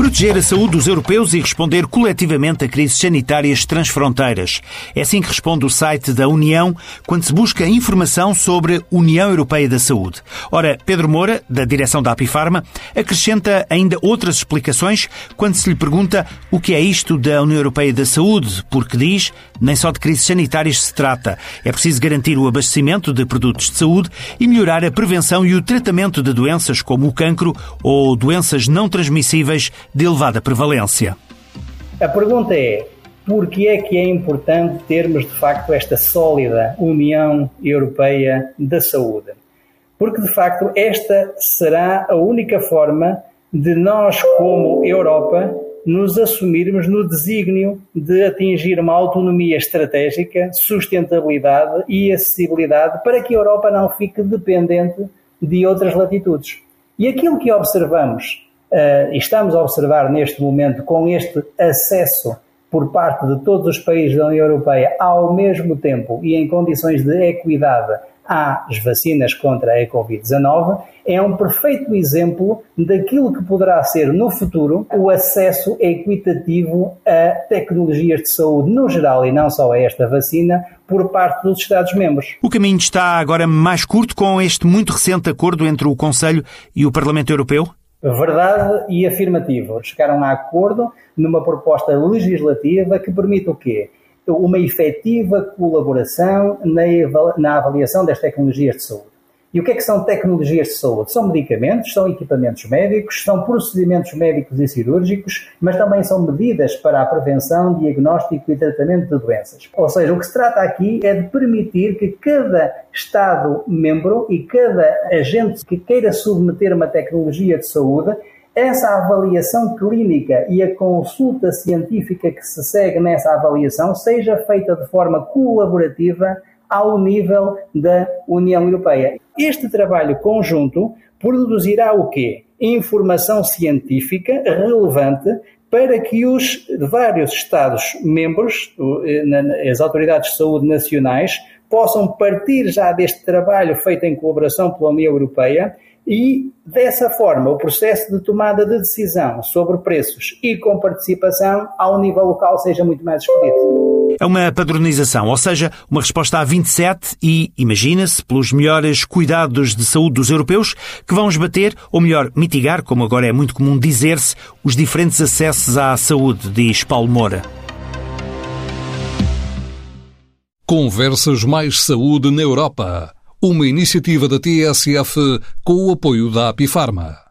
proteger a saúde dos europeus e responder coletivamente a crises sanitárias transfronteiras. É assim que responde o site da União quando se busca informação sobre União Europeia da Saúde. Ora, Pedro Moura, da direção da Apifarma, acrescenta ainda outras explicações quando se lhe pergunta o que é isto da União Europeia da Saúde, porque diz nem só de crises sanitárias se trata. É preciso garantir o abastecimento de produtos de saúde e melhorar a prevenção e o tratamento de doenças como o cancro ou doenças não transmissíveis de elevada prevalência. A pergunta é: por que é que é importante termos de facto esta sólida União Europeia da Saúde? Porque de facto esta será a única forma de nós, como Europa, nos assumirmos no desígnio de atingir uma autonomia estratégica, sustentabilidade e acessibilidade para que a Europa não fique dependente de outras latitudes. E aquilo que observamos uh, estamos a observar neste momento com este acesso por parte de todos os países da União Europeia ao mesmo tempo e em condições de equidade às vacinas contra a Covid-19 é um perfeito exemplo daquilo que poderá ser no futuro o acesso equitativo a tecnologias de saúde no geral e não só a esta vacina por parte dos Estados-membros. O caminho está agora mais curto com este muito recente acordo entre o Conselho e o Parlamento Europeu? Verdade e afirmativo. Chegaram a acordo numa proposta legislativa que permite o quê? Uma efetiva colaboração na avaliação das tecnologias de saúde. E o que é que são tecnologias de saúde? São medicamentos, são equipamentos médicos, são procedimentos médicos e cirúrgicos, mas também são medidas para a prevenção, diagnóstico e tratamento de doenças. Ou seja, o que se trata aqui é de permitir que cada Estado-membro e cada agente que queira submeter uma tecnologia de saúde essa avaliação clínica e a consulta científica que se segue nessa avaliação seja feita de forma colaborativa ao nível da União Europeia. Este trabalho conjunto produzirá o quê? Informação científica relevante para que os vários Estados-membros, as autoridades de saúde nacionais, possam partir já deste trabalho feito em colaboração pela União Europeia e, dessa forma, o processo de tomada de decisão sobre preços e com participação ao nível local seja muito mais expedito. É uma padronização, ou seja, uma resposta a 27 e, imagina-se, pelos melhores cuidados de saúde dos europeus, que vão esbater, ou melhor, mitigar, como agora é muito comum dizer-se, os diferentes acessos à saúde, diz Paulo Moura. Conversas Mais Saúde na Europa uma iniciativa da TSF com o apoio da Apifarma.